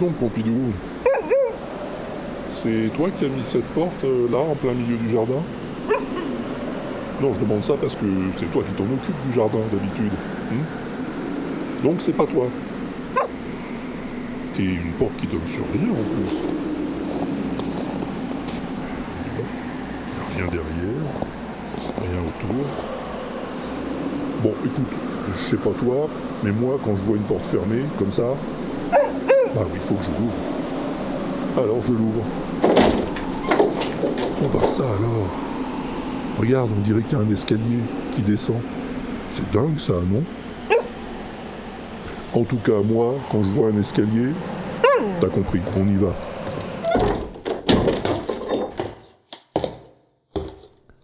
donc, Pompidou. C'est toi qui as mis cette porte euh, là, en plein milieu du jardin Non, je demande ça parce que c'est toi qui t'en occupes du jardin d'habitude. Hmm donc c'est pas toi. Et une porte qui donne sur rien en plus. Rien derrière, rien autour. Bon, écoute, je sais pas toi, mais moi, quand je vois une porte fermée, comme ça, bah oui, il faut que je l'ouvre. Alors je l'ouvre. Oh bah ça alors Regarde, on dirait qu'il y a un escalier qui descend. C'est dingue ça, non? En tout cas, moi, quand je vois un escalier, t'as compris, on y va.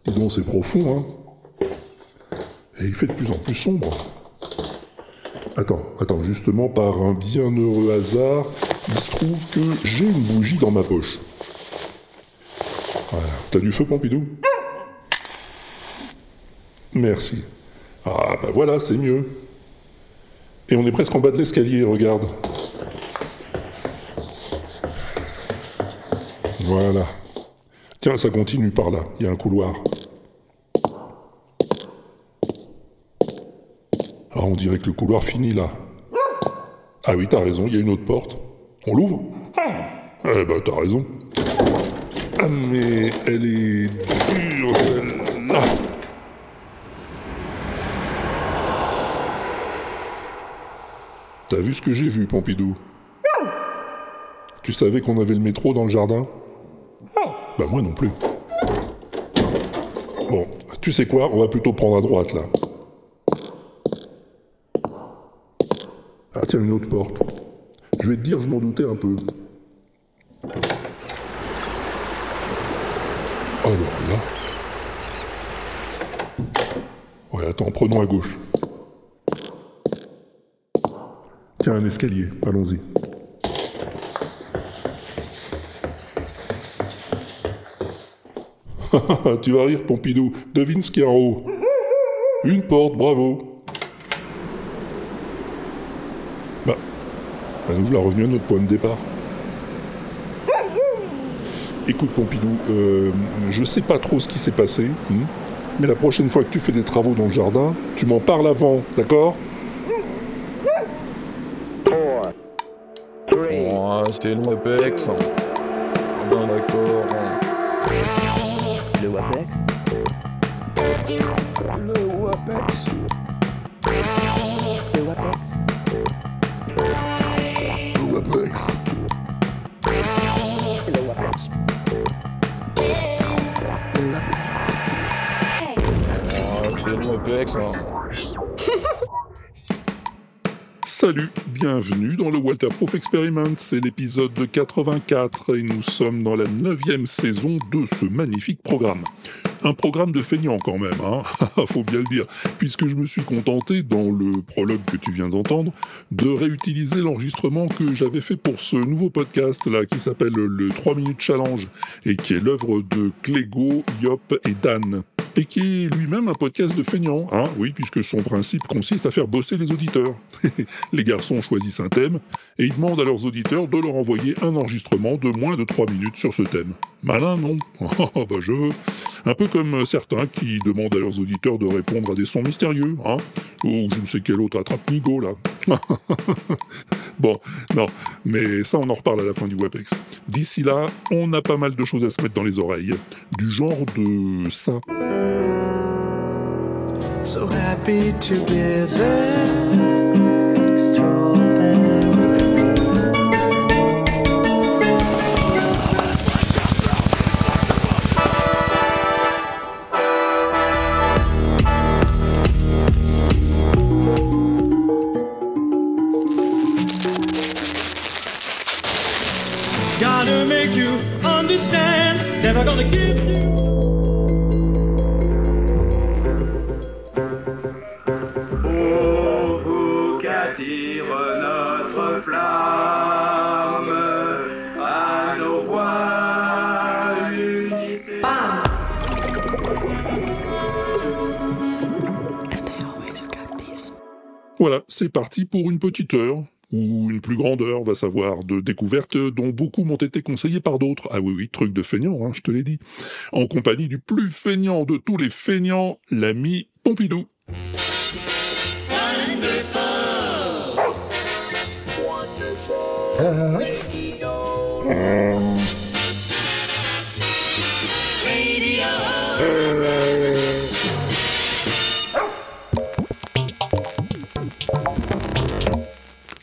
Dis donc, c'est profond, hein Et il fait de plus en plus sombre. Attends, attends, justement, par un bienheureux hasard, il se trouve que j'ai une bougie dans ma poche. Voilà. T'as du feu, Pompidou? Merci. Ah, bah voilà, c'est mieux. Et on est presque en bas de l'escalier, regarde. Voilà. Tiens, ça continue par là. Il y a un couloir. Ah, on dirait que le couloir finit là. Ah oui, t'as raison, il y a une autre porte. On l'ouvre? Eh ben, t'as raison. Ah, mais elle est dure, celle-là. T'as vu ce que j'ai vu, Pompidou? Tu savais qu'on avait le métro dans le jardin? Bah moi non plus. Bon, tu sais quoi? On va plutôt prendre à droite, là. Ah tiens, une autre porte. Je vais te dire, je m'en doutais un peu. Alors là. Ouais, attends, prenons à gauche. Tiens, un escalier, allons-y. tu vas rire, Pompidou. Devine ce qu'il y a en haut. Une porte, bravo. Nous voilà revenus à notre point de départ. Écoute, Pompidou, euh, je sais pas trop ce qui s'est passé, hmm, mais la prochaine fois que tu fais des travaux dans le jardin, tu m'en parles avant, d'accord? Oh, c'était le WebEx. Ah ben d'accord. le WAPEX, Le WebEx. Salut, bienvenue dans le Walter Proof Experiment, c'est l'épisode 84 et nous sommes dans la neuvième saison de ce magnifique programme. Un programme de feignant quand même, hein. Faut bien le dire, puisque je me suis contenté, dans le prologue que tu viens d'entendre, de réutiliser l'enregistrement que j'avais fait pour ce nouveau podcast là qui s'appelle le 3 minutes challenge et qui est l'œuvre de Clégo, Yop et Dan et qui est lui-même un podcast de feignant, hein, oui, puisque son principe consiste à faire bosser les auditeurs. les garçons choisissent un thème et ils demandent à leurs auditeurs de leur envoyer un enregistrement de moins de 3 minutes sur ce thème. Malin, non? Oh, bah je veux. Un peu comme certains qui demandent à leurs auditeurs de répondre à des sons mystérieux, hein, ou je ne sais quel autre attrape-nigo, là. bon, non, mais ça on en reparle à la fin du WebEx. D'ici là, on a pas mal de choses à se mettre dans les oreilles, du genre de ça. So happy together. Gotta make you understand. Never gonna give Voilà, c'est parti pour une petite heure, ou une plus grande heure, va savoir, de découvertes dont beaucoup m'ont été conseillées par d'autres. Ah oui, oui, truc de feignant, hein, je te l'ai dit. En compagnie du plus feignant de tous les feignants, l'ami Pompidou.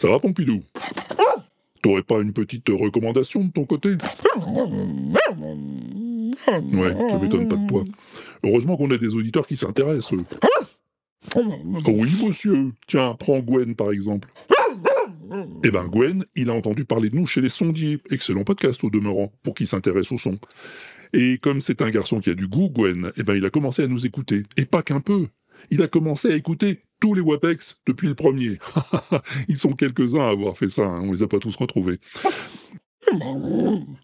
Ça va, Pompidou? T'aurais pas une petite recommandation de ton côté? Ouais, ça m'étonne pas de toi. Heureusement qu'on a des auditeurs qui s'intéressent. eux. Oui, monsieur. Tiens, prends Gwen par exemple. Eh ben, Gwen, il a entendu parler de nous chez les sondiers. Excellent podcast au demeurant, pour qui s'intéresse au son. Et comme c'est un garçon qui a du goût, Gwen, eh ben, il a commencé à nous écouter. Et pas qu'un peu. Il a commencé à écouter tous les WAPEX depuis le premier. Ils sont quelques-uns à avoir fait ça, hein, on les a pas tous retrouvés.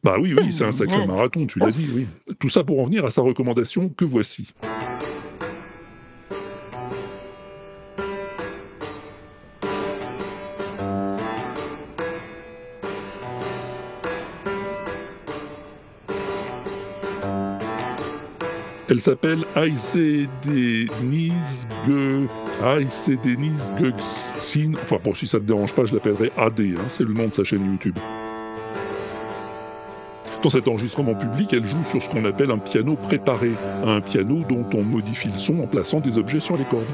Bah oui, oui, c'est un sacré marathon, tu l'as dit, oui. Tout ça pour en venir à sa recommandation que voici. Elle s'appelle Aïsé Denise Ge... Aïsé. Enfin bon, si ça te dérange pas, je l'appellerai AD, hein, c'est le nom de sa chaîne YouTube. Dans cet enregistrement public, elle joue sur ce qu'on appelle un piano préparé, un piano dont on modifie le son en plaçant des objets sur les cordes.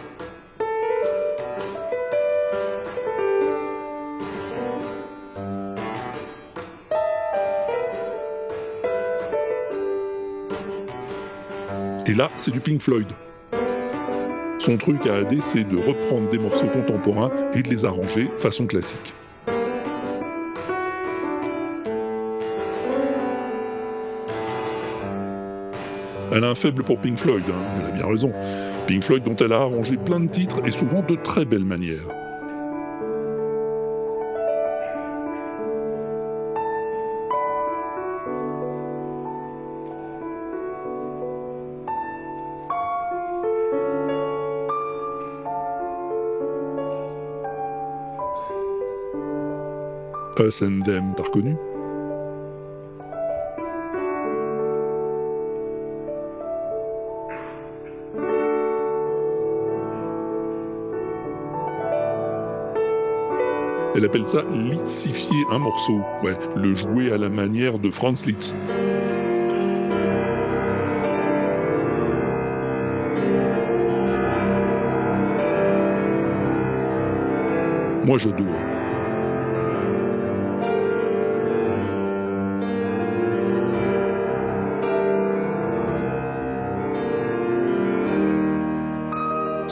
Et là, c'est du Pink Floyd. Son truc à AD, c'est de reprendre des morceaux contemporains et de les arranger façon classique. Elle a un faible pour Pink Floyd, hein, elle a bien raison. Pink Floyd dont elle a arrangé plein de titres et souvent de très belles manières. Elle appelle ça litsifier un morceau. Ouais, le jouer à la manière de Franz Liszt. Moi, je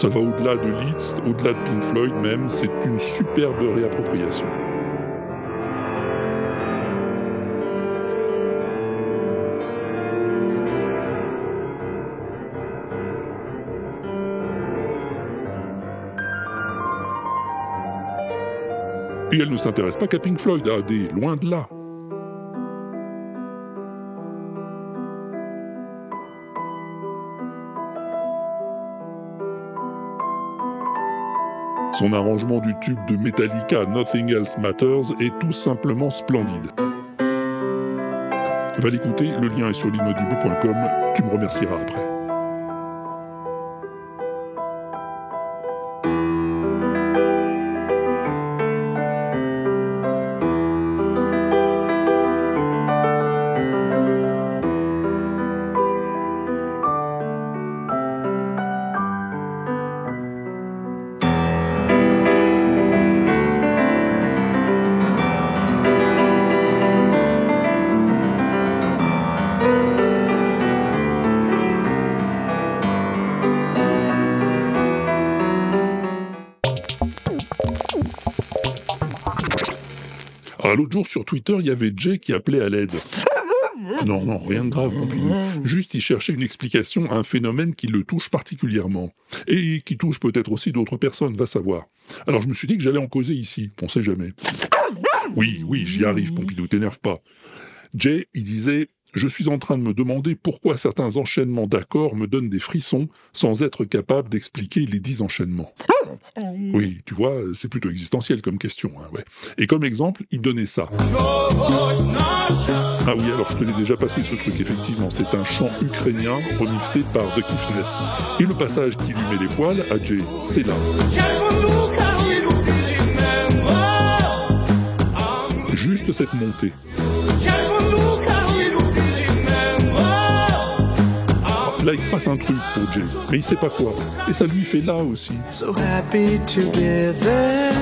Ça va au-delà de Liszt, au-delà de Pink Floyd même, c'est une superbe réappropriation. Et elle ne s'intéresse pas qu'à Pink Floyd, à des loin de là. Son arrangement du tube de Metallica Nothing Else Matters est tout simplement splendide. Va l'écouter, le lien est sur l'inaudible.com, tu me remercieras après. Sur Twitter, il y avait Jay qui appelait à l'aide. Non, non, rien de grave, Pompidou. Juste, il cherchait une explication à un phénomène qui le touche particulièrement. Et qui touche peut-être aussi d'autres personnes, va savoir. Alors je me suis dit que j'allais en causer ici, on sait jamais. Oui, oui, j'y arrive, Pompidou, t'énerve pas. Jay, il disait Je suis en train de me demander pourquoi certains enchaînements d'accords me donnent des frissons sans être capable d'expliquer les dix enchaînements. Oui, tu vois, c'est plutôt existentiel comme question. hein. Et comme exemple, il donnait ça. Ah oui, alors je te l'ai déjà passé ce truc, effectivement. C'est un chant ukrainien remixé par The Kiffness. Et le passage qui lui met les poils à Jay, c'est là. Juste cette montée. Là, il se passe un truc pour Jay, mais il sait pas quoi. Et ça lui fait là aussi. So happy together.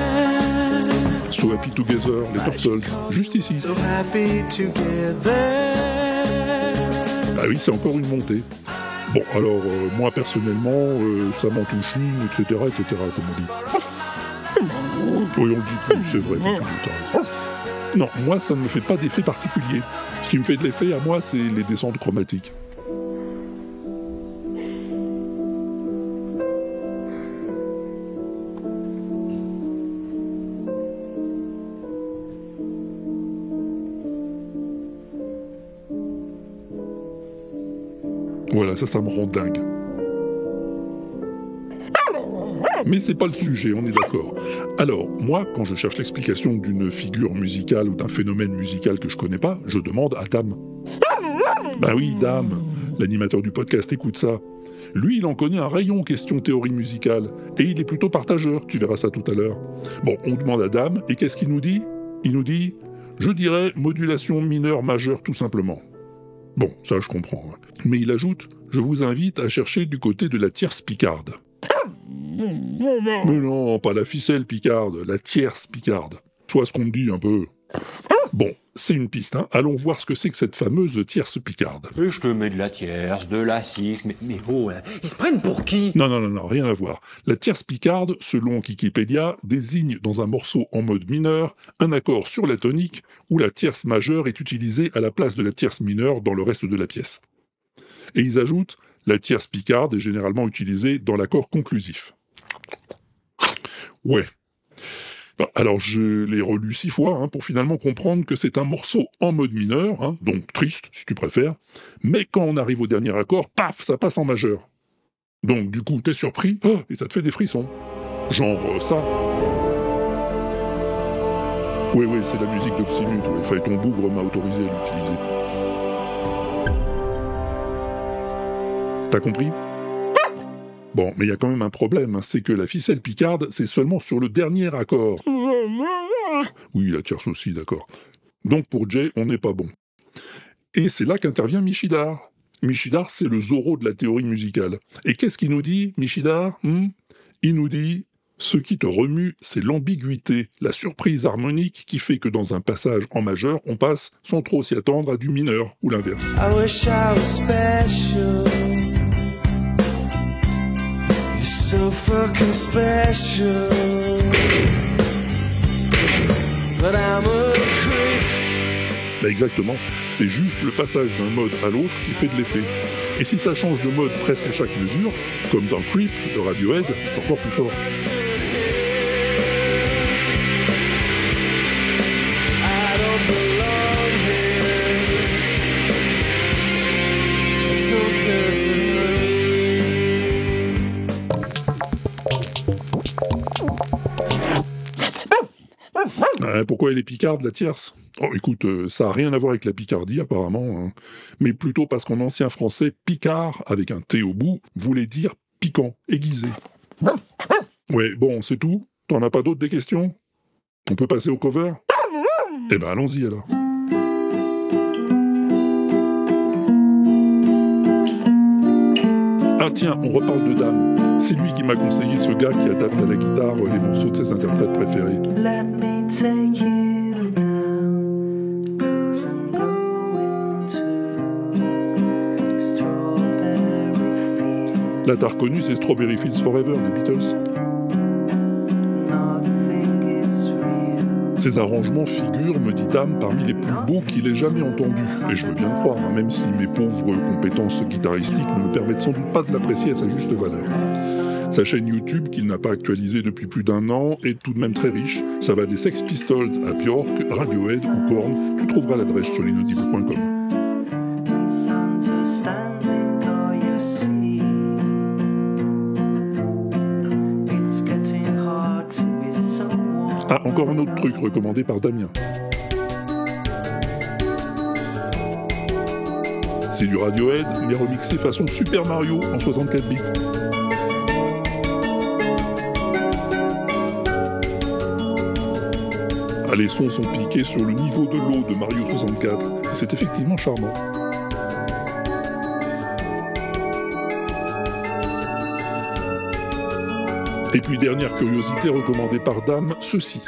So Happy Together, les Turtles, juste ici. So happy together. Ah oui, c'est encore une montée. Bon, alors, euh, moi personnellement, euh, ça m'en touche une, etc., etc., comme on dit. Oui, on le dit plus, c'est vrai. depuis le temps. Non, moi, ça ne me fait pas d'effet particulier. Ce qui me fait de l'effet, à moi, c'est les descentes chromatiques. Voilà, ça, ça me rend dingue. Mais c'est pas le sujet, on est d'accord. Alors, moi, quand je cherche l'explication d'une figure musicale ou d'un phénomène musical que je connais pas, je demande à Dame. Ben oui, Dame, l'animateur du podcast, écoute ça. Lui, il en connaît un rayon question théorie musicale, et il est plutôt partageur, tu verras ça tout à l'heure. Bon, on demande à Dame, et qu'est-ce qu'il nous dit? Il nous dit, je dirais modulation mineure majeure tout simplement. Bon, ça je comprends. hein. Mais il ajoute, je vous invite à chercher du côté de la tierce picarde. Mais non, pas la ficelle picarde, la tierce picarde. Soit ce qu'on me dit un peu. Bon, c'est une piste, hein. Allons voir ce que c'est que cette fameuse tierce picarde. Et je te mets de la tierce, de la six, mais, mais oh, hein, ils se prennent pour qui? Non, non, non, non, rien à voir. La tierce picarde, selon Wikipédia, désigne dans un morceau en mode mineur un accord sur la tonique où la tierce majeure est utilisée à la place de la tierce mineure dans le reste de la pièce. Et ils ajoutent, la tierce picarde est généralement utilisée dans l'accord conclusif. Ouais. Bon, Alors je l'ai relu six fois hein, pour finalement comprendre que c'est un morceau en mode mineur, hein, donc triste si tu préfères, mais quand on arrive au dernier accord, paf, ça passe en majeur. Donc du coup, t'es surpris oh, et ça te fait des frissons. Genre euh, ça. Oui, oui, c'est la musique d'Oxymute, ouais. Enfin, ton bougre m'a autorisé à l'utiliser. T'as compris? Bon, mais il y a quand même un problème, hein, c'est que la ficelle picarde, c'est seulement sur le dernier accord. Oui, la tierce aussi, d'accord. Donc pour Jay, on n'est pas bon. Et c'est là qu'intervient Michidar. Michidar, c'est le Zorro de la théorie musicale. Et qu'est-ce qu'il nous dit, Michidar hmm? Il nous dit ce qui te remue, c'est l'ambiguïté, la surprise harmonique qui fait que dans un passage en majeur, on passe sans trop s'y attendre à du mineur ou l'inverse. So fucking special. Bah exactement, c'est juste le passage d'un mode à l'autre qui fait de l'effet. Et si ça change de mode presque à chaque mesure, comme dans Creep de Radiohead, c'est encore plus fort. Hein, pourquoi elle est picarde, la tierce? Oh, écoute, euh, ça a rien à voir avec la Picardie, apparemment, hein. mais plutôt parce qu'en ancien français, picard, avec un T au bout, voulait dire piquant, aiguisé. Ouais, bon, c'est tout? T'en as pas d'autres des questions? On peut passer au cover? Eh ben, allons-y alors. Ah tiens, on reparle de Dame. C'est lui qui m'a conseillé ce gars qui adapte à la guitare les morceaux de ses interprètes préférés. Let me take fields. Là, t'as reconnu, c'est Strawberry Fields Forever des Beatles. Ces arrangements figurent, me dit Dame, parmi les plus beaux qu'il ait jamais entendus. Et je veux bien le croire, hein, même si mes pauvres compétences guitaristiques ne me permettent sans doute pas de l'apprécier à sa juste valeur. Sa chaîne YouTube, qu'il n'a pas actualisée depuis plus d'un an, est tout de même très riche. Ça va des Sex Pistols à Björk, Radiohead ou Korn. Tu trouveras l'adresse sur l'inaudible.com. Ah, encore un autre truc recommandé par Damien. C'est du Radiohead, mais remixé façon Super Mario en 64 bits. Ah, les sons sont piqués sur le niveau de l'eau de Mario 64, et c'est effectivement charmant. Et puis dernière curiosité recommandée par Dame, ceci.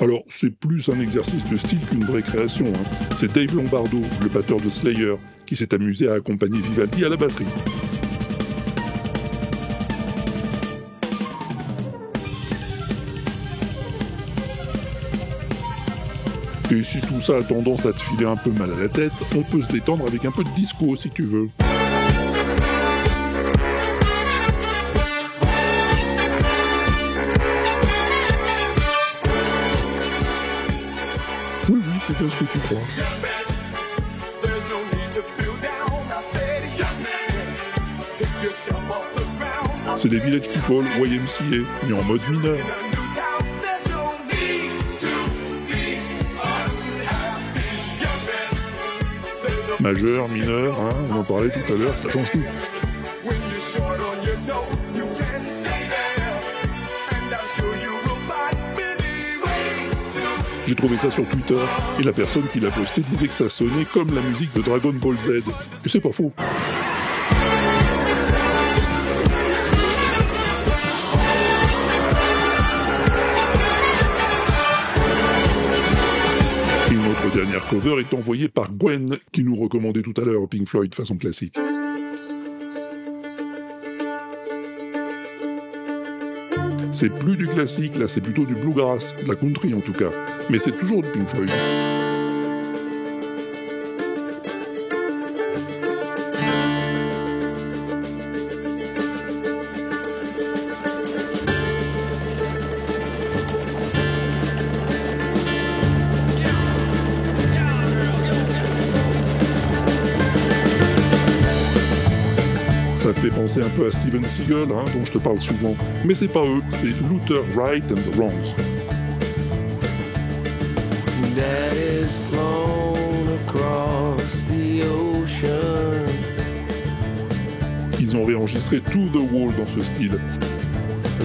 Alors, c'est plus un exercice de style qu'une vraie création. hein. C'est Dave Lombardo, le batteur de Slayer, qui s'est amusé à accompagner Vivaldi à la batterie. Et si tout ça a tendance à te filer un peu mal à la tête, on peut se détendre avec un peu de disco si tu veux. Oui, oui, c'est bien ce que tu crois. C'est les Village People, YMCA, mais en mode mineur. Majeur, mineur, hein, on en parlait tout à l'heure, ça change tout. J'ai trouvé ça sur Twitter, et la personne qui l'a posté disait que ça sonnait comme la musique de Dragon Ball Z. Et c'est pas faux. Dernière cover est envoyée par Gwen, qui nous recommandait tout à l'heure Pink Floyd façon classique. C'est plus du classique, là c'est plutôt du bluegrass, de la country en tout cas. Mais c'est toujours du Pink Floyd. Penser un peu à Steven Seagal, hein, dont je te parle souvent. Mais c'est pas eux, c'est Luther Right and the Wrongs. that is flown across the ocean. Ils ont réenregistré To the Wall dans ce style.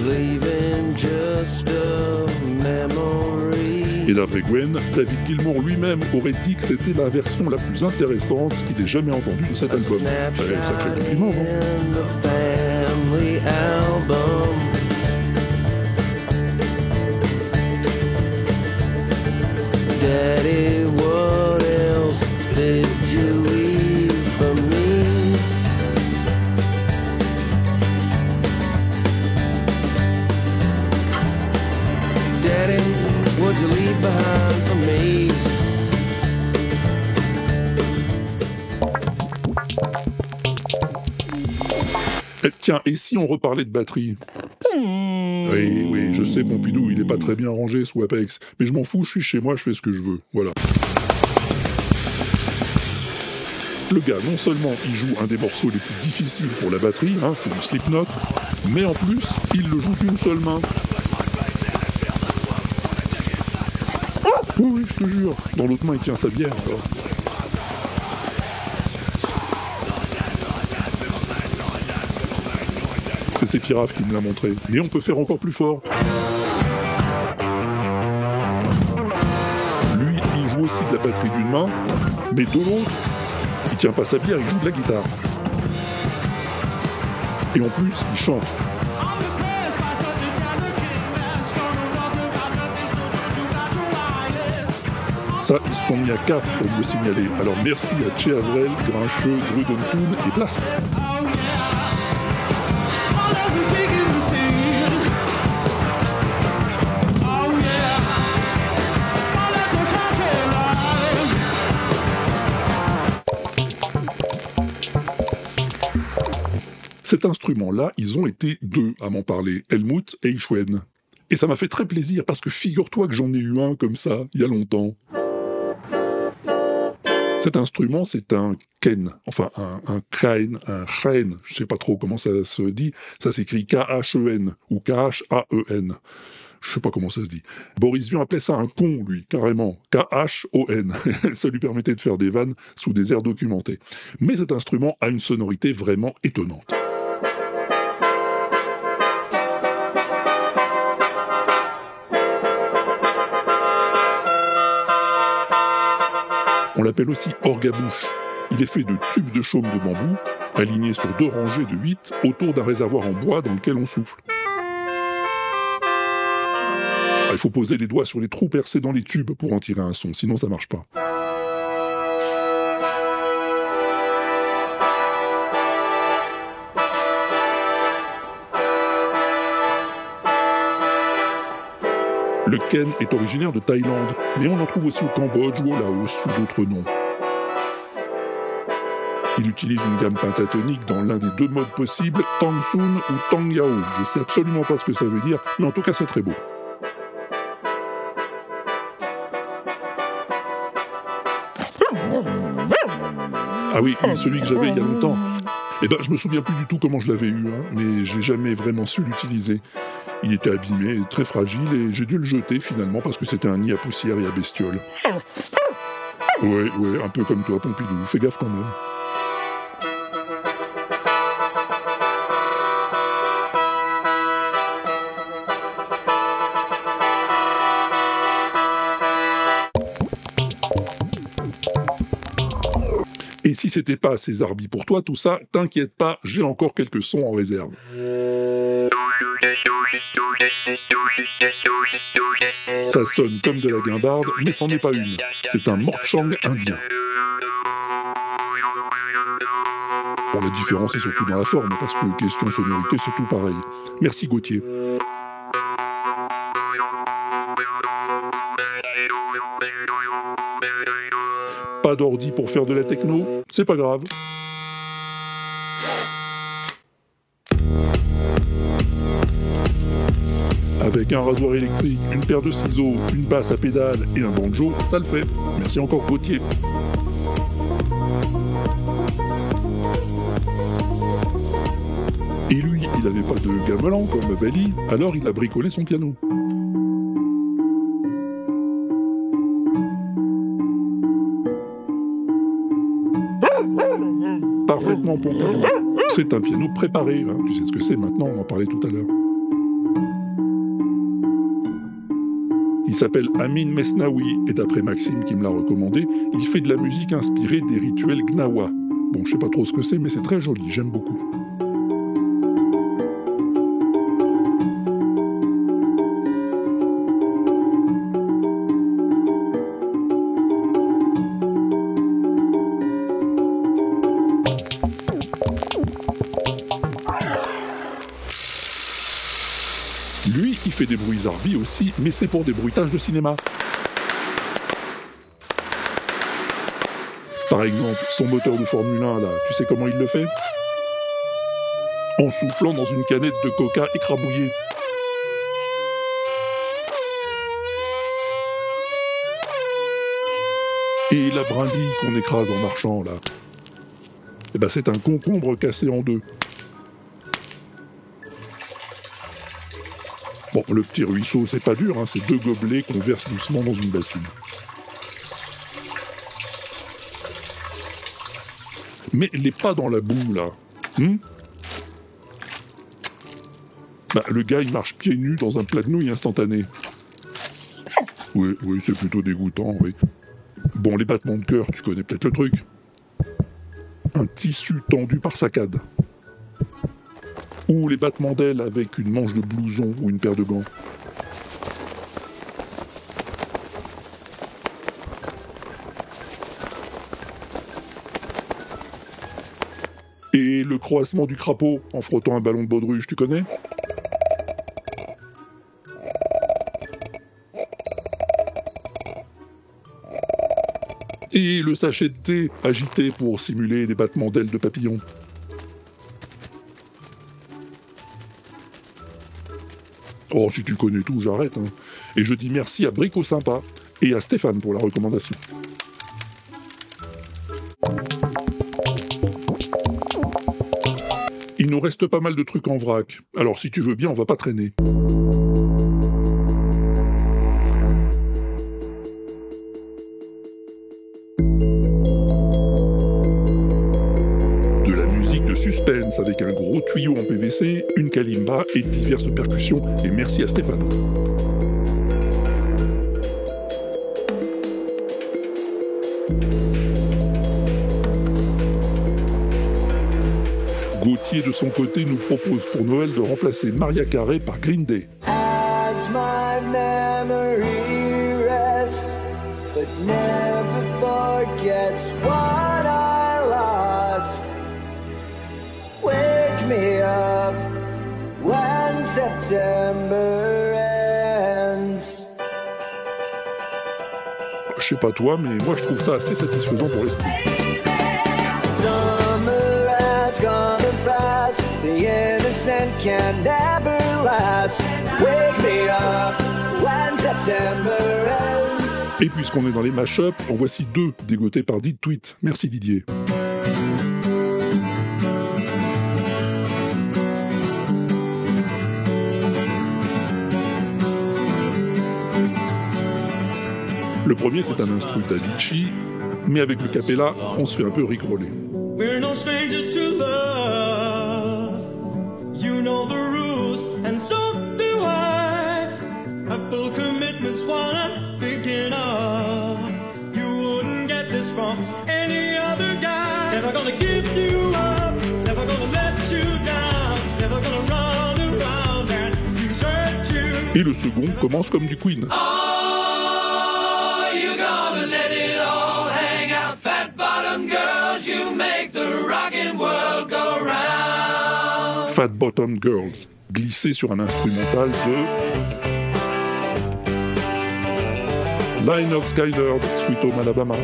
leaving just a memory. Et d'après Gwen, David Gilmour lui-même aurait dit que c'était la version la plus intéressante qu'il ait jamais entendue de cet album. Behind for me? Eh, tiens, et si on reparlait de batterie Oui, oui, je sais, Pompidou, il est pas très bien rangé sous Apex. Mais je m'en fous, je suis chez moi, je fais ce que je veux. Voilà. Le gars, non seulement il joue un des morceaux les plus difficiles pour la batterie, hein, c'est du Slipknot, mais en plus, il le joue d'une seule main. Oui, oui, je te jure. Dans l'autre main, il tient sa bière. C'est Sephiroth qui me l'a montré. Mais on peut faire encore plus fort. Lui, il joue aussi de la batterie d'une main, mais de l'autre, il tient pas sa bière, il joue de la guitare. Et en plus, il chante. Ça, ils se sont mis à 4 pour me le signaler. Alors merci à Che Avrel, Grincheux, Grudentoun et Blast. Cet instrument-là, ils ont été deux à m'en parler, Helmut et Ishwen. Et ça m'a fait très plaisir parce que figure-toi que j'en ai eu un comme ça, il y a longtemps. Cet instrument, c'est un ken, enfin un, un un khaen, je sais pas trop comment ça se dit, ça s'écrit K-H-E-N ou K-H-A-E-N. Je sais pas comment ça se dit. Boris Vian appelait ça un con, lui, carrément. K-H-O-N. ça lui permettait de faire des vannes sous des airs documentés. Mais cet instrument a une sonorité vraiment étonnante. On l'appelle aussi orgabouche. Il est fait de tubes de chaume de bambou, alignés sur deux rangées de huit autour d'un réservoir en bois dans lequel on souffle. Ah, Il faut poser les doigts sur les trous percés dans les tubes pour en tirer un son, sinon ça marche pas. Le ken est originaire de Thaïlande, mais on en trouve aussi au Cambodge ou au Laos sous d'autres noms. Il utilise une gamme pentatonique dans l'un des deux modes possibles, Tang Sun ou Tang Yao. Je sais absolument pas ce que ça veut dire, mais en tout cas c'est très beau. Ah oui, oui, celui que j'avais il y a longtemps. Eh ben, je me souviens plus du tout comment je l'avais eu, hein, mais j'ai jamais vraiment su l'utiliser. Il était abîmé, très fragile, et j'ai dû le jeter finalement parce que c'était un nid à poussière et à bestioles. Ouais, ouais, un peu comme toi, Pompidou. Fais gaffe quand même. Et si c'était pas assez zarbi pour toi, tout ça, t'inquiète pas, j'ai encore quelques sons en réserve. Ça sonne comme de la guimbarde, mais c'en est pas une. C'est un morchang indien. Bon, la différence est surtout dans la forme, parce que question sonorité, c'est tout pareil. Merci Gauthier. Pas d'ordi pour faire de la techno, c'est pas grave. Avec un rasoir électrique, une paire de ciseaux, une basse à pédale et un banjo, ça le fait. Merci encore Gauthier. Et lui, il n'avait pas de gamelan comme Bali, alors il a bricolé son piano. Parfaitement Pompidou. C'est un piano préparé, hein. tu sais ce que c'est maintenant, on en parlait tout à l'heure. S'appelle Amin Mesnaoui, et d'après Maxime qui me l'a recommandé, il fait de la musique inspirée des rituels Gnawa. Bon, je sais pas trop ce que c'est, mais c'est très joli, j'aime beaucoup. Lui, il fait des bruits zarbi aussi, mais c'est pour des bruitages de cinéma. Par exemple, son moteur de Formule 1, là, tu sais comment il le fait? En soufflant dans une canette de coca écrabouillée. Et la brindille qu'on écrase en marchant, là. Eh ben, c'est un concombre cassé en deux. Le petit ruisseau, c'est pas dur, hein, c'est deux gobelets qu'on verse doucement dans une bassine. Mais les pas dans la boue, là. hmm? Bah, le gars, il marche pieds nus dans un plat de nouilles instantané. Oui, oui, c'est plutôt dégoûtant, oui. Bon, les battements de cœur, tu connais peut-être le truc. Un tissu tendu par saccade. Ou les battements d'ailes avec une manche de blouson ou une paire de gants. Et le croassement du crapaud en frottant un ballon de baudruche, tu connais? Et le sachet de thé agité pour simuler des battements d'ailes de papillon. Oh, si tu connais tout, j'arrête. Hein. Et je dis merci à Brico Sympa et à Stéphane pour la recommandation. Il nous reste pas mal de trucs en vrac, alors si tu veux bien, on va pas traîner. Avec un gros tuyau en PVC, une kalimba et diverses percussions. Et merci à Stéphane. Gauthier de son côté nous propose pour Noël de remplacer Maria Carey par Green Day. Toi, mais moi je trouve ça assez satisfaisant pour l'esprit. Et puisqu'on est dans les mash-up, en voici deux dégotés par Did Tweet. Merci Didier. Le premier, c'est un instru d'Avicii, mais avec le capella, on se fait un peu rigoler. We're no strangers to love. You know the rules, and so do I. My full commitment's what I'm thinking of. You wouldn't get this from any other guy. Never gonna give you up, never gonna let you down, never gonna run around and desert you. Et le second commence comme du Queen. Oh, Bottom Girls, glissé sur un instrumental de Lionel Skyler Sweet Home Alabama.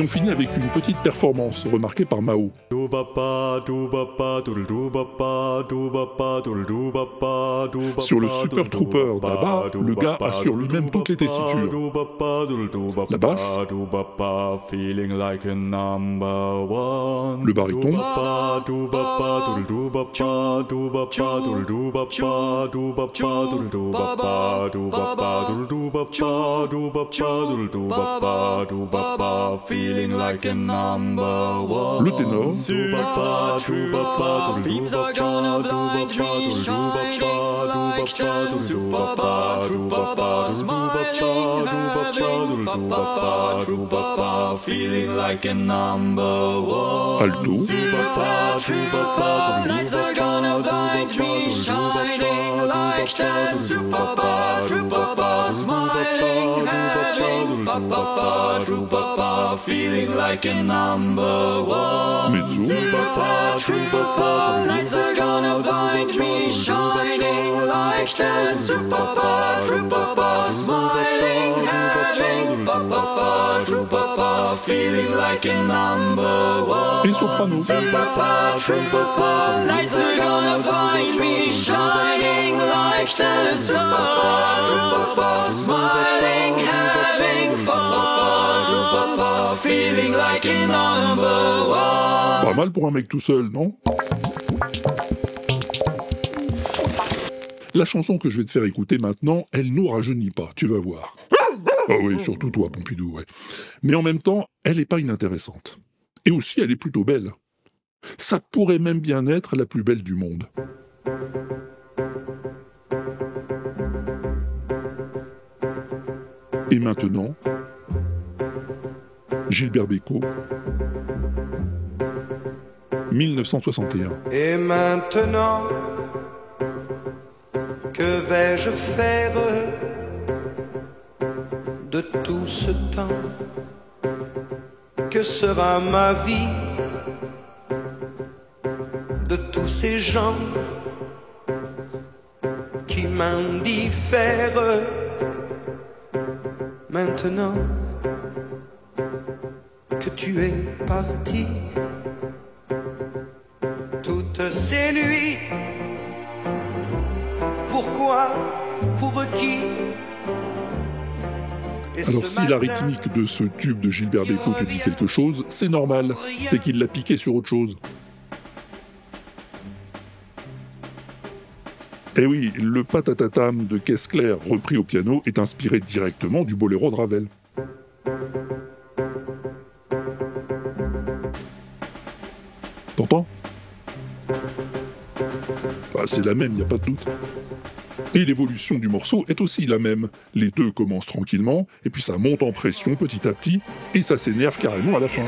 Et on finit avec une petite performance remarquée par Mao. Sur le Super Trooper d'Abba, le gars assure lui-même toutes les tessitures. La basse, le baryton, le ténor, Peeps are gonna find me shining like the super trooper smiling, having feeling like a number one. alto, Lights are me shining like the super trooper smiling, having feeling like a number one. mezzo, Lights are gonna find me shining like the super trooper smiling, having feeling like a number one. et soprano. Lights are gonna find Pas mal pour un mec tout seul, non? La chanson que je vais te faire écouter maintenant, elle nous rajeunit pas, tu vas voir. Ah oui, surtout toi, Pompidou, ouais. Mais en même temps, elle n'est pas inintéressante. Et aussi, elle est plutôt belle. Ça pourrait même bien être la plus belle du monde. Et maintenant, Gilbert Bécaud, 1961. Et maintenant, que vais-je faire de tout ce temps Que sera ma vie de tous ces gens qui m'indiffère. Maintenant que tu es parti, toutes ces nuits, pourquoi, pour qui? Alors si la rythmique de ce tube de Gilbert Bécaud te dit quelque chose, c'est normal, c'est qu'il l'a piqué sur autre chose. Eh oui, le patatatam de Caisse Claire repris au piano est inspiré directement du boléro de Ravel. T'entends? Bah, C'est la même, y a pas de doute. Et l'évolution du morceau est aussi la même. Les deux commencent tranquillement, et puis ça monte en pression petit à petit, et ça s'énerve carrément à la fin.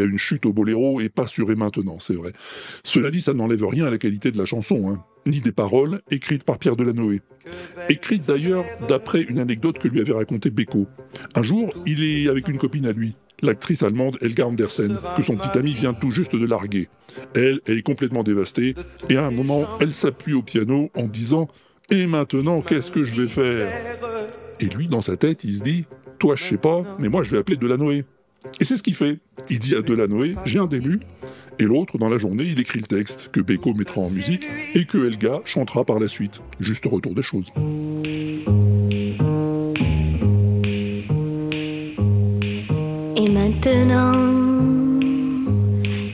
Y a une chute au boléro et pas sur et maintenant, c'est vrai. Cela dit, ça n'enlève rien à la qualité de la chanson, hein. ni des paroles, écrites par Pierre Delanoë. Écrite d'ailleurs d'après une anecdote que lui avait racontée Beko. Un jour, il est avec une copine à lui, l'actrice allemande Helga Andersen, que son petit ami vient tout juste de larguer. Elle, elle est complètement dévastée, et à un moment, elle s'appuie au piano en disant Et maintenant, qu'est-ce que je vais faire? Et lui, dans sa tête, il se dit Toi, je sais pas, mais moi, je vais appeler Delanoë. Et c'est ce qu'il fait. Il dit à Delanoë J'ai un début. Et l'autre, dans la journée, il écrit le texte, que Beko mettra en musique, et que Helga chantera par la suite. Juste retour des choses. Et maintenant,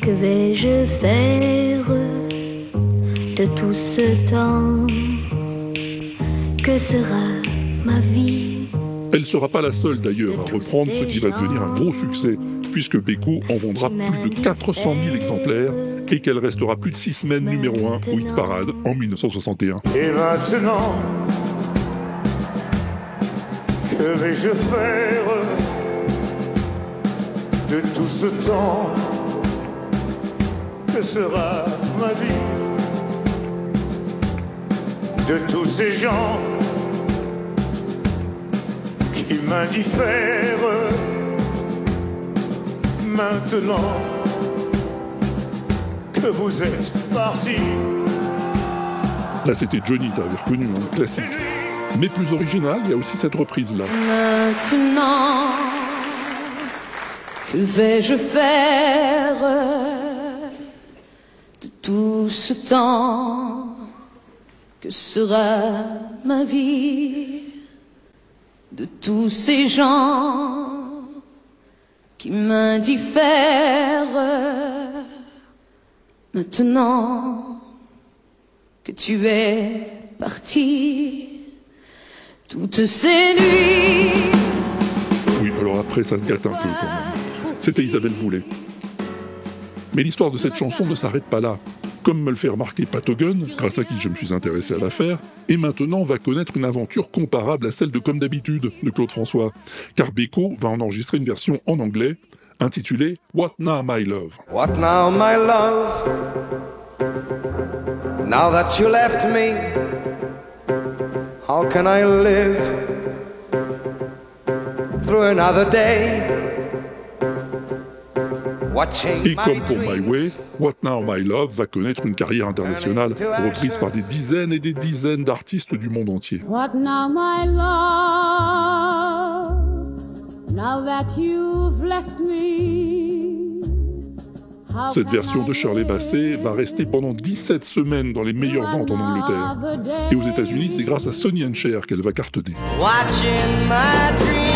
que vais-je faire de tout ce temps? Que sera ma vie? Elle sera pas la seule d'ailleurs à reprendre ce qui va devenir un gros succès, puisque Beko en vendra plus de 400 000 exemplaires et qu'elle restera plus de 6 semaines numéro 1 au hit parade en 1961. Et maintenant, que vais-je faire de tout ce temps Que sera ma vie? De tous ces gens qui m'indiffèrent maintenant que vous êtes partis Là c'était Johnny, t'avais reconnu, un classique. Mais plus original, il y a aussi cette reprise-là. Maintenant, que vais-je faire de tout ce temps Que sera ma vie? De tous ces gens qui m'indiffèrent Maintenant que tu es parti, toutes ces nuits. Oui, alors après ça se gâte un peu quand même. C'était Isabelle Boulet. Mais l'histoire de cette chanson ne s'arrête pas là. Comme me le fait remarquer Pat Hogan, grâce à qui je me suis intéressé à l'affaire, et maintenant va connaître une aventure comparable à celle de Comme d'habitude de Claude François. Car Beko va en enregistrer une version en anglais, intitulée What Now My Love. What now, my love? Now that you left me, how can I live through another day? Et comme pour My Way, What Now My Love va connaître une carrière internationale, reprise par des dizaines et des dizaines d'artistes du monde entier. What now, my love? Now that you've left me. Cette version de Shirley Bassey va rester pendant 17 semaines dans les meilleures ventes en Angleterre. Et aux États-Unis, c'est grâce à Sonny and Cher qu'elle va cartonner. Watching my dreams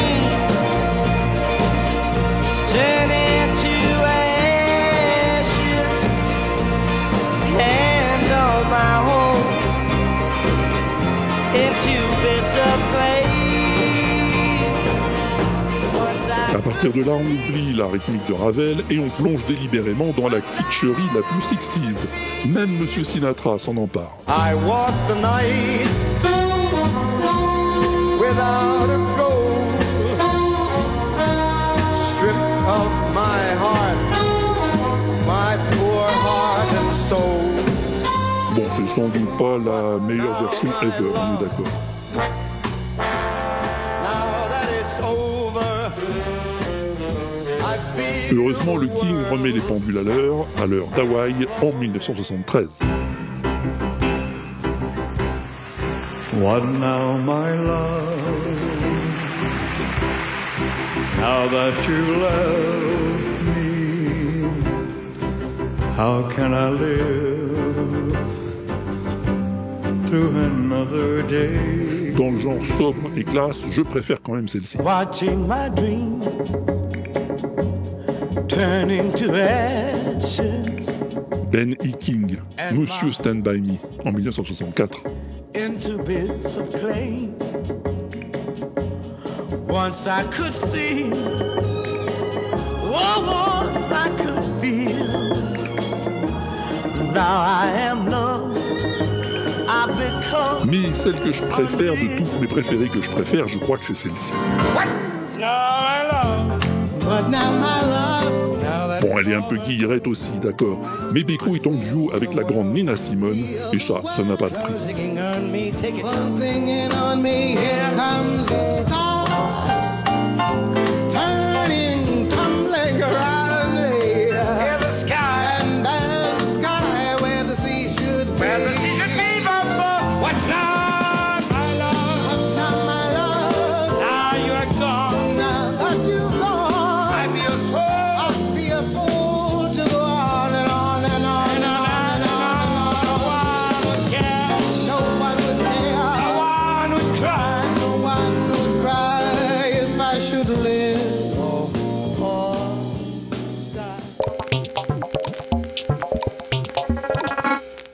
partir de là, on oublie la rythmique de Ravel et on plonge délibérément dans la kitscherie la plus 60s. Même Monsieur Sinatra s'en empare. I walk the night without a goal, stripped of my heart, my poor heart and soul. Bon, c'est sans doute pas la meilleure version ever, on est d'accord. Heureusement, le King remet les pendules à l'heure, à l'heure d'Hawaï, en 1973. What now, my love? Now that you left me, how can I live through another day? Dans le genre sobre et classe, je préfère quand même celle-ci. watching my dreams turning to ashes. Ben E. King, Monsieur Stand By Me, en 1964. into bits of clay. Once I could see, oh, once I could feel. Now I am numb. Mais celle que je préfère, de toutes mes préférées que je préfère, je crois que c'est celle-ci. Bon, elle est un peu guillerette aussi, d'accord. Mais Beko est en duo avec la grande Nina Simone, et ça, ça n'a pas de prix.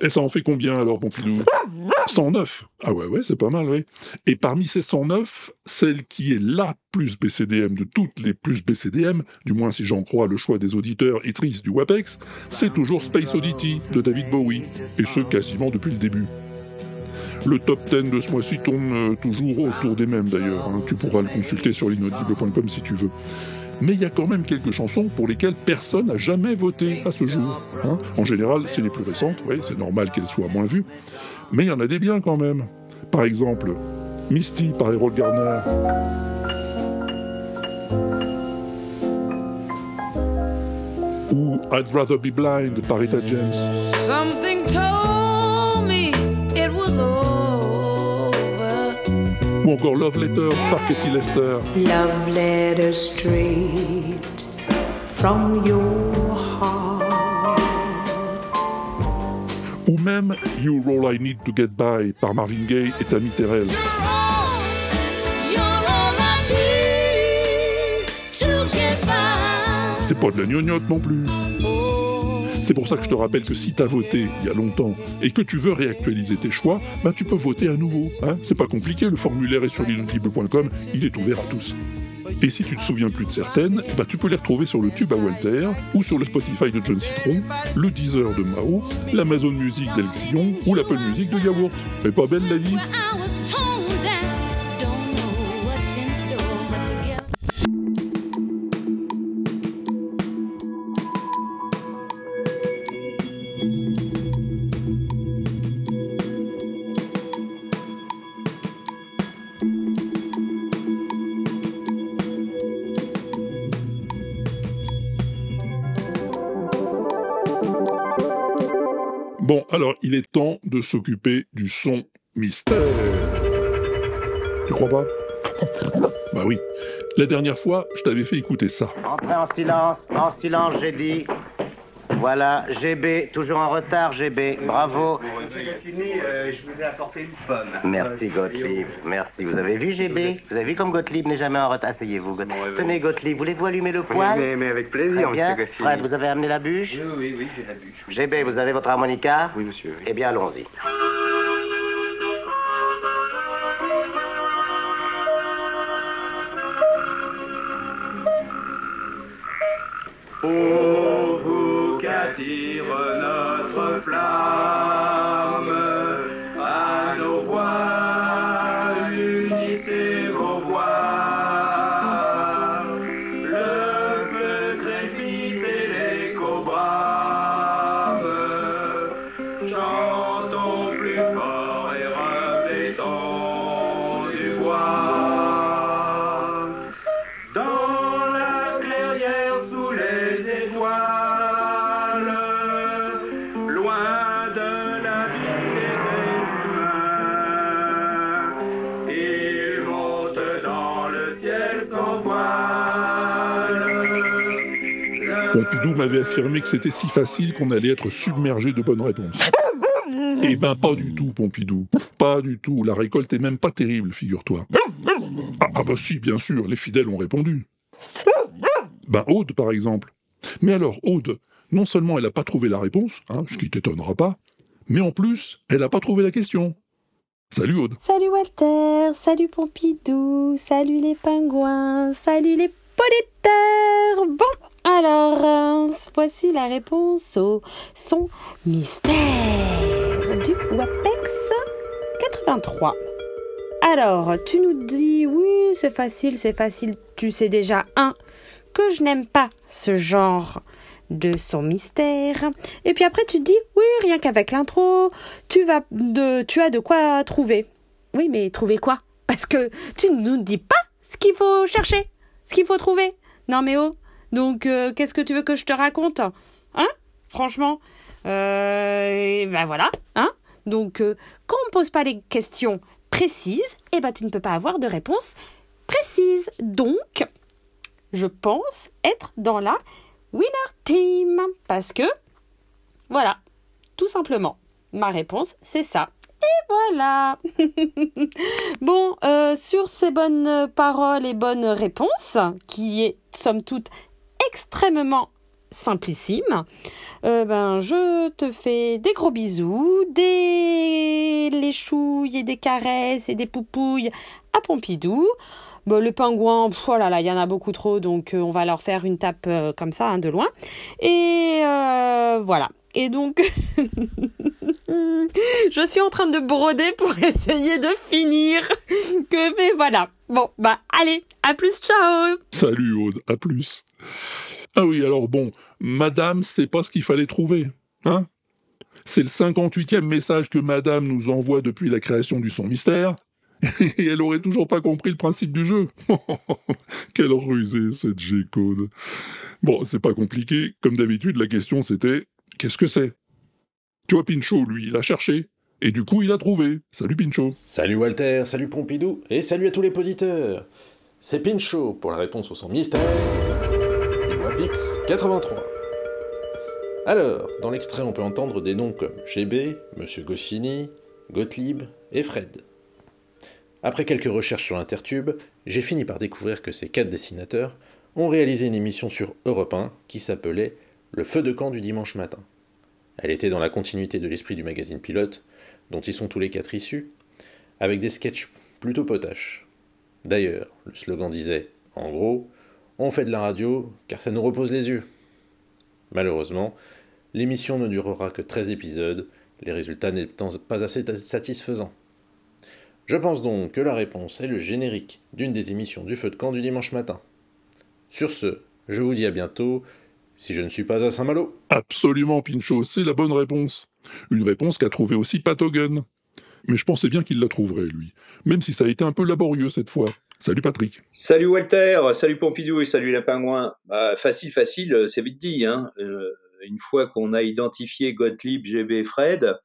Et ça en fait combien alors, Pompidou 109 Ah ouais, ouais, c'est pas mal, ouais. Et parmi ces 109, celle qui est la plus BCDM de toutes les plus BCDM, du moins si j'en crois le choix des auditeurs et tristes du WAPEX, c'est toujours Space Oddity de David Bowie, et ce quasiment depuis le début. Le top 10 de ce mois-ci tourne euh, toujours autour des mêmes d'ailleurs, hein. tu pourras le consulter sur l'inaudible.com si tu veux. Mais il y a quand même quelques chansons pour lesquelles personne n'a jamais voté à ce jour. hein. En général, c'est les plus récentes, oui, c'est normal qu'elles soient moins vues. Mais il y en a des biens quand même. Par exemple, Misty par Harold Garner. Ou I'd Rather Be Blind par Etta James. Ou encore Love Letters par Katie Lester. Love letter straight from your heart. Ou même You're All I Need to Get By par Marvin Gaye et Tammy Terrell. C'est pas de la gnognotte non plus. C'est pour ça que je te rappelle que si t'as voté il y a longtemps et que tu veux réactualiser tes choix, bah tu peux voter à nouveau. Hein C'est pas compliqué, le formulaire est sur l'inaudible.com, il est ouvert à tous. Et si tu te souviens plus de certaines, bah tu peux les retrouver sur le tube à Walter, ou sur le Spotify de John Citron, le Deezer de Mao, l'Amazon Music d'Elxillon, ou l'Apple Music de Yaourt. Mais pas belle la vie alors il est temps de s'occuper du son mystère. Tu crois pas? Bah oui. La dernière fois, je t'avais fait écouter ça. Entrez en silence, en silence, j'ai dit. Voilà, GB, toujours en retard, GB. Bravo. je vous ai apporté une pomme. Merci Gottlieb, merci. Vous avez vu GB Vous avez vu comme Gottlieb n'est jamais en retard? Asseyez-vous. Gottlieb. Tenez Gottlieb, voulez-vous allumer le poêle mais, mais avec plaisir, monsieur. Fred, vous avez amené la bûche? Oui, oui, oui, j'ai la bûche. GB, vous avez votre harmonica? Oui, monsieur. oui. Eh bien, allons-y. Vous qu'attire notre flamme, Pompidou m'avait affirmé que c'était si facile qu'on allait être submergé de bonnes réponses. Eh ben pas du tout, Pompidou. Pas du tout. La récolte est même pas terrible, figure-toi. Ah, ah bah si, bien sûr, les fidèles ont répondu. Ben Aude, par exemple. Mais alors, Aude, non seulement elle n'a pas trouvé la réponse, hein, ce qui t'étonnera pas, mais en plus, elle n'a pas trouvé la question. Salut Aude. Salut Walter, salut Pompidou, salut les pingouins, salut les politaires. Bon, alors, euh, voici la réponse au son mystère du WAPEX 83. Alors, tu nous dis, oui, c'est facile, c'est facile. Tu sais déjà, un, que je n'aime pas ce genre de son mystère. Et puis après, tu te dis, oui, rien qu'avec l'intro, tu, tu as de quoi trouver. Oui, mais trouver quoi? Parce que tu ne nous dis pas ce qu'il faut chercher, ce qu'il faut trouver. Non, mais oh, donc euh, qu'est-ce que tu veux que je te raconte Hein? Franchement euh, Ben voilà, hein? Donc, euh, quand on ne pose pas les questions précises, eh ben tu ne peux pas avoir de réponse précise. Donc, je pense être dans la winner team. Parce que, voilà, tout simplement. Ma réponse, c'est ça. Et voilà. bon, sur ces bonnes paroles et bonnes réponses, qui est somme toute extrêmement simplissime, euh, ben, je te fais des gros bisous, des léchouilles et des caresses et des poupouilles à Pompidou. Bon, le pingouin, pff, oh il y en a beaucoup trop, donc euh, on va leur faire une tape euh, comme ça, hein, de loin. Et voilà. Et donc, je suis en train de broder pour essayer de finir. Que, mais voilà. Bon, bah allez, à plus, ciao Salut Aude, à plus. Ah oui, alors bon, madame, c'est pas ce qu'il fallait trouver, hein? C'est le 58e message que madame nous envoie depuis la création du son mystère, et elle aurait toujours pas compris le principe du jeu. Quelle rusée, cette G-code. Bon, c'est pas compliqué, comme d'habitude, la question c'était qu'est-ce que c'est? Tu vois, Pinchot, lui, il a cherché. Et du coup, il a trouvé. Salut Pinchot. Salut Walter, salut Pompidou, et salut à tous les auditeurs. C'est Pinchot pour la réponse au son mystère Wapix 83. Alors, dans l'extrait, on peut entendre des noms comme GB, Monsieur Goscinny, Gottlieb et Fred. Après quelques recherches sur Intertube, j'ai fini par découvrir que ces quatre dessinateurs ont réalisé une émission sur Europe 1 qui s'appelait Le feu de camp du dimanche matin. Elle était dans la continuité de l'esprit du magazine Pilote, dont ils sont tous les quatre issus, avec des sketchs plutôt potaches. D'ailleurs, le slogan disait, en gros, on fait de la radio car ça nous repose les yeux. Malheureusement, l'émission ne durera que 13 épisodes, les résultats n'étant pas assez satisfaisants. Je pense donc que la réponse est le générique d'une des émissions du feu de camp du dimanche matin. Sur ce, je vous dis à bientôt, si je ne suis pas à Saint-Malo. Absolument, Pinchot, c'est la bonne réponse. Une réponse qu'a trouvée aussi Patogen. Mais je pensais bien qu'il la trouverait, lui. Même si ça a été un peu laborieux cette fois. Salut Patrick. Salut Walter, salut Pompidou et salut la pingouin. Bah, facile, facile, euh, c'est vite dit. Hein. Euh, une fois qu'on a identifié Gottlieb, GB, Fred,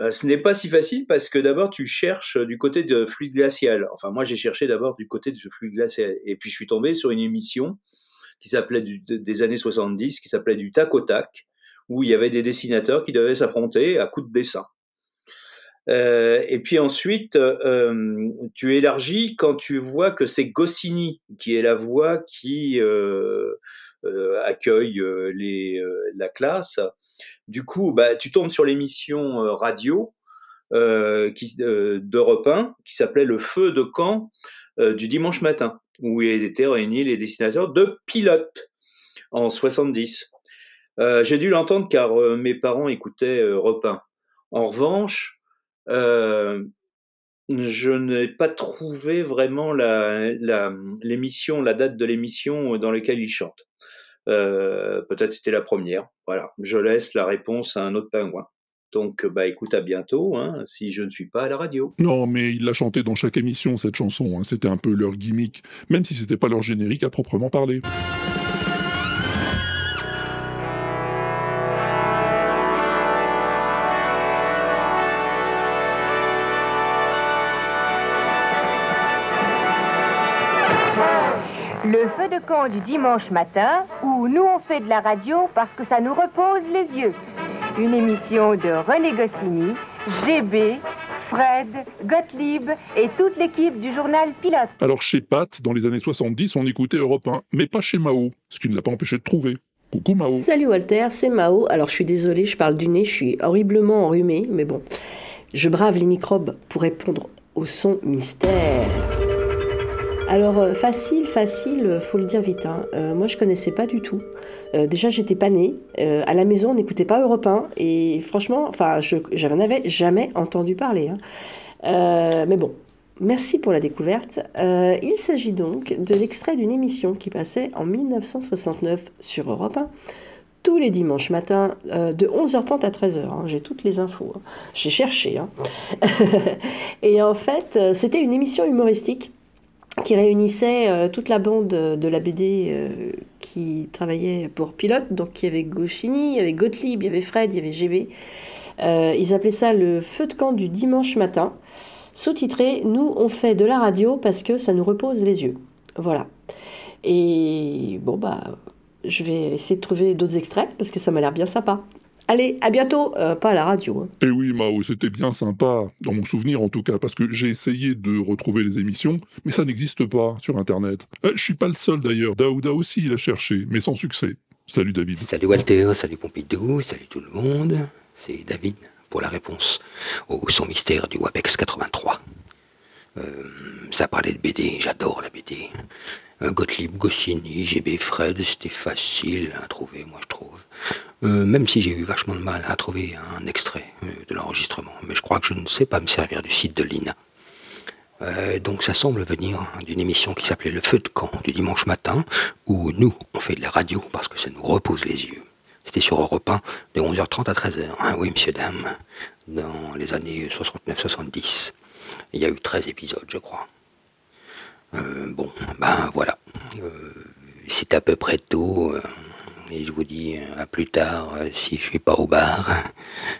euh, ce n'est pas si facile parce que d'abord tu cherches du côté de fluide glacial. Enfin moi j'ai cherché d'abord du côté de fluide glacial et puis je suis tombé sur une émission qui s'appelait des années 70 qui s'appelait du tac au tac où il y avait des dessinateurs qui devaient s'affronter à coups de dessin. Euh, et puis ensuite, euh, tu élargis quand tu vois que c'est Goscinny qui est la voix qui euh, accueille la classe. Du coup, bah, tu tombes sur l'émission radio euh, d'Europe 1 qui s'appelait Le Feu de camp euh, du dimanche matin, où il étaient réunis les dessinateurs de pilote en 70. Euh, J'ai dû l'entendre car euh, mes parents écoutaient Europe 1. En revanche, euh, je n'ai pas trouvé vraiment l'émission, la, date de l'émission dans laquelle ils chantent. Euh, Peut-être c'était la première. Voilà, je laisse la réponse à un autre pingouin. Donc, bah écoute, à bientôt, hein, si je ne suis pas à la radio. Non, mais il l'a chanté dans chaque émission, cette chanson. hein. C'était un peu leur gimmick, même si c'était pas leur générique à proprement parler. Le Le feu de camp du dimanche matin, où nous on fait de la radio parce que ça nous repose les yeux. Une émission de René Goscinny, GB, Fred, Gottlieb et toute l'équipe du journal Pilote. Alors chez Pat, dans les années 70, on écoutait Europe 1, mais pas chez Mao, ce qui ne l'a pas empêché de trouver. Coucou Mao. Salut Walter, c'est Mao. Alors je suis désolée, je parle du nez, je suis horriblement enrhumée, mais bon, je brave les microbes pour répondre au son mystère. Alors euh, facile, facile, euh, faut le dire vite. hein. Euh, moi je connaissais pas du tout. Déjà j'étais pas née. À la maison on n'écoutait pas Europe 1 et franchement, je j'en avais jamais entendu parler. hein. Mais bon, merci pour la découverte. Il s'agit donc de l'extrait d'une émission qui passait en 1969 sur Europe 1 tous les dimanches matins euh, de 11h30 à 13h. hein. J'ai toutes les infos. J'ai cherché. et en fait, c'était une émission humoristique qui réunissait euh, toute la bande de, la BD euh, qui travaillait pour Pilote. Donc il y avait Gauchini, il y avait Gottlieb, il y avait Fred, il y avait GB. Euh, ils appelaient ça le feu de camp du dimanche matin. Sous-titré Nous, on fait de la radio parce que ça nous repose les yeux. Voilà. Et bon, bah, je vais essayer de trouver d'autres extraits parce que ça m'a l'air bien sympa. Allez, à bientôt, Euh, pas à la radio. hein. Eh oui, Mao, c'était bien sympa, dans mon souvenir en tout cas, parce que j'ai essayé de retrouver les émissions, mais ça n'existe pas sur Internet. Euh, je suis pas le seul d'ailleurs, Daouda aussi il a cherché, mais sans succès. Salut David. Salut Walter, salut Pompidou, salut tout le monde. C'est David pour la réponse au son mystère du WAPEX 83. Euh, ça parlait de BD, j'adore la BD. Euh, Gottlieb, Goscinny, GB, Fred, c'était facile à trouver, moi je trouve. Euh, même si j'ai eu vachement de mal à trouver un extrait euh, de l'enregistrement, mais je crois que je ne sais pas me servir du site de l'INA. Donc ça semble venir d'une émission qui s'appelait Le Feu de camp du dimanche matin, où nous, on fait de la radio parce que ça nous repose les yeux. C'était sur Europe 1 de 11h30 à 13h. Hein, oui, monsieur, dame, dans les années 69-70. Il y a eu 13 épisodes, je crois. Euh, bon, ben voilà. Euh, c'est à peu près tout. euh, et je vous dis à plus tard si je suis pas au bar.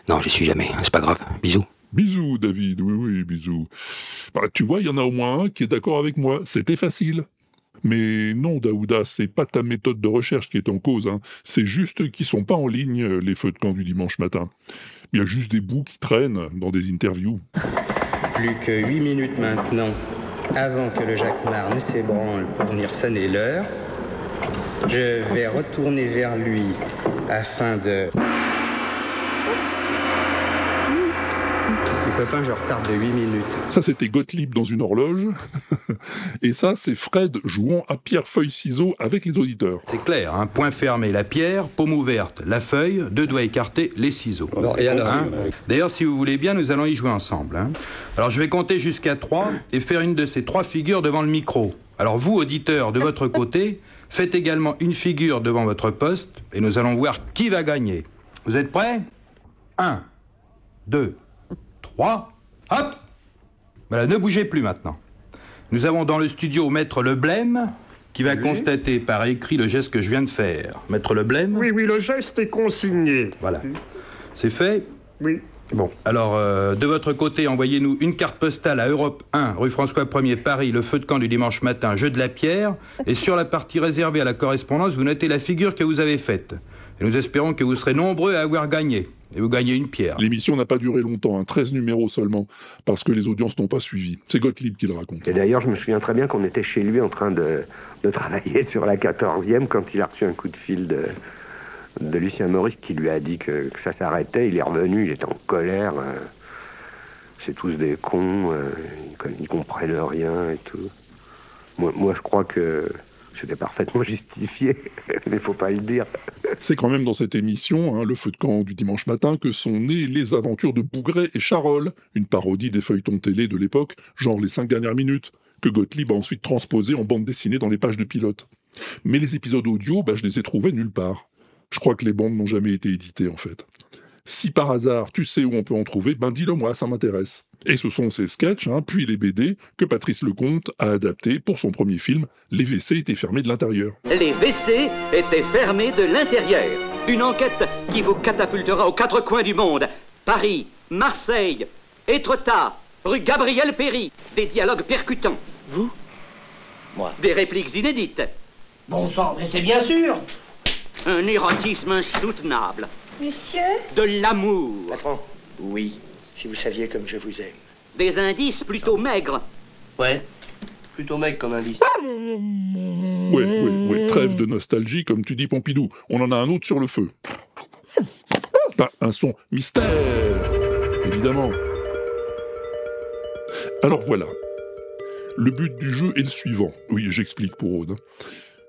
Non, je suis jamais. C'est pas grave. Bisous. Bisous David, oui oui, bisous. Bah, tu vois, il y en a au moins un qui est d'accord avec moi, c'était facile. Mais non, Daouda, c'est pas ta méthode de recherche qui est en cause, hein. c'est juste qu'ils sont pas en ligne, les feux de camp du dimanche matin. Il y a juste des bouts qui traînent dans des interviews. Plus que 8 minutes maintenant, avant que le jacquemart ne s'ébranle pour venir sonner l'heure, je vais retourner vers lui afin de... Les copains, je retarde de 8 minutes. Ça, c'était Gottlieb dans une horloge. Et ça, c'est Fred jouant à pierre-feuille-ciseaux avec les auditeurs. C'est clair, hein, point fermé la pierre, paume ouverte la feuille, deux doigts écartés les ciseaux. Hein D'ailleurs, si vous voulez bien, nous allons y jouer ensemble. hein. Alors je vais compter jusqu'à trois et faire une de ces trois figures devant le micro. Alors vous, auditeurs, de votre côté, faites également une figure devant votre poste et nous allons voir qui va gagner. Vous êtes prêts? Un, deux, trois, hop Voilà, ne bougez plus maintenant. Nous avons dans le studio Maître Leblême qui va constater par écrit le geste que je viens de faire. Maître Leblême Oui, oui, le geste est consigné. Voilà. C'est fait Oui. Bon, alors euh, de votre côté, envoyez-nous une carte postale à Europe 1, rue François 1er, Paris, le feu de camp du dimanche matin, jeu de la pierre. Et sur la partie réservée à la correspondance, vous notez la figure que vous avez faite. Et nous espérons que vous serez nombreux à avoir gagné. Et vous gagnez une pierre. L'émission n'a pas duré longtemps, hein, 13 numéros seulement, parce que les audiences n'ont pas suivi. C'est Gottlieb qui le raconte. Et d'ailleurs, je me souviens très bien qu'on était chez lui en train de, de travailler sur la 14e quand il a reçu un coup de fil de, de Lucien Maurice qui lui a dit que, que ça s'arrêtait. Il est revenu, il était en colère. euh, c'est tous des cons, euh, ils, co- ils comprennent rien et tout. Moi, moi je crois que c'était parfaitement justifié, mais faut pas le dire. C'est quand même dans cette émission, hein, Le Feu de camp du dimanche matin, que sont nées les aventures de Bougret et Charol, une parodie des feuilletons télé de l'époque, genre les cinq dernières minutes, que Gottlieb a ensuite transposé en bande dessinée dans les pages de pilote. Mais les épisodes audio, bah, je les ai trouvés nulle part. Je crois que les bandes n'ont jamais été éditées en fait. Si par hasard tu sais où on peut en trouver, ben dis-le moi, ça m'intéresse. Et ce sont ces sketchs, hein, puis les BD, que Patrice Lecomte a adaptés pour son premier film, Les WC étaient fermés de l'intérieur. Les WC étaient fermés de l'intérieur. Une enquête qui vous catapultera aux quatre coins du monde. Paris, Marseille, Étretat, rue Gabriel Péry. Des dialogues percutants. Vous Moi. Des répliques inédites. Bon sang, mais c'est bien sûr. Un érotisme insoutenable. Monsieur De l'amour. Patron, oui, si vous saviez comme je vous aime. Des indices plutôt maigres. Ouais, plutôt mec comme indice. Ouais, ouais, ouais, trêve de nostalgie, comme tu dis, Pompidou? On en a un autre sur le feu. Pas un son mystère, évidemment. Alors voilà. Le but du jeu est le suivant. Oui, j'explique pour Aude.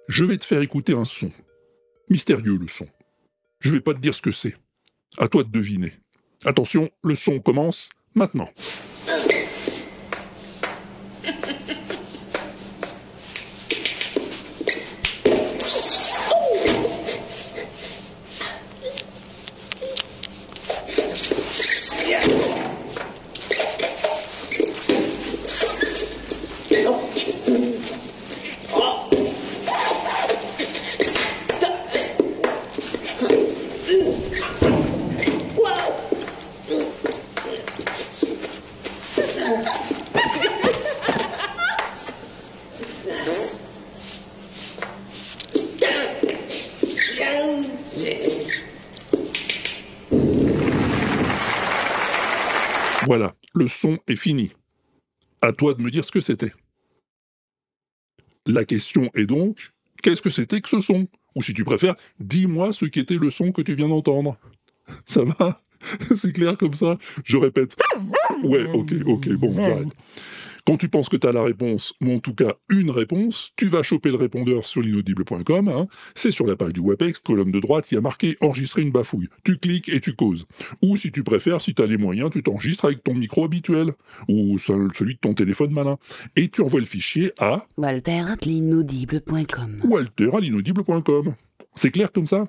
Je vais te faire écouter un son. Mystérieux le son. Je vais pas te dire ce que c'est. À toi de deviner. Attention, le son commence maintenant. Voilà, le son est fini. À toi de me dire ce que c'était. La question est donc, qu'est-ce que c'était que ce son? Ou si tu préfères, dis-moi ce qu'était le son que tu viens d'entendre. Ça va? C'est clair comme ça? Je répète. Ouais, ok, ok, bon, j'arrête. Quand tu penses que tu as la réponse, ou en tout cas une réponse, tu vas choper le répondeur sur l'inaudible.com. hein. C'est sur la page du WebEx, colonne de droite, il y a marqué enregistrer une bafouille. Tu cliques et tu causes. Ou si tu préfères, si tu as les moyens, tu t'enregistres avec ton micro habituel. Ou seul- celui de ton téléphone malin. Et tu envoies le fichier à walter à l'inaudible.com. C'est clair comme ça?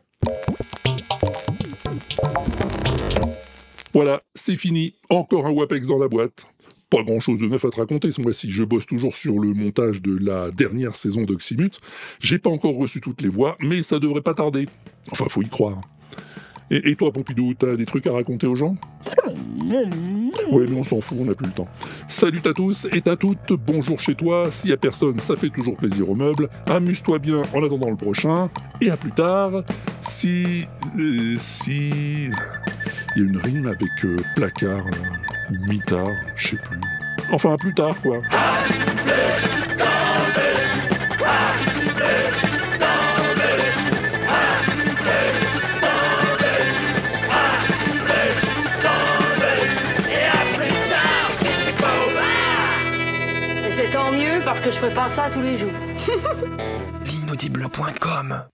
Voilà, c'est fini. Encore un WAPEX dans la boîte. Pas grand chose de neuf à te raconter ce mois-ci. Je bosse toujours sur le montage de la dernière saison d'Oxymute. J'ai pas encore reçu toutes les voix, mais ça devrait pas tarder. Enfin, faut y croire. Et, toi, Pompidou, t'as des trucs à raconter aux gens? Ouais, mais on s'en fout, on n'a plus le temps. Salut à tous et à toutes, bonjour chez toi. S'il y a personne, ça fait toujours plaisir aux meubles. Amuse-toi bien en attendant le prochain. Et à plus tard, si. euh, si. Il y a une rime avec euh, placard, ou mitard, je sais plus. Enfin, à plus tard, quoi. Et c'est tant mieux parce que je fais pas ça tous les jours. L'inaudible.com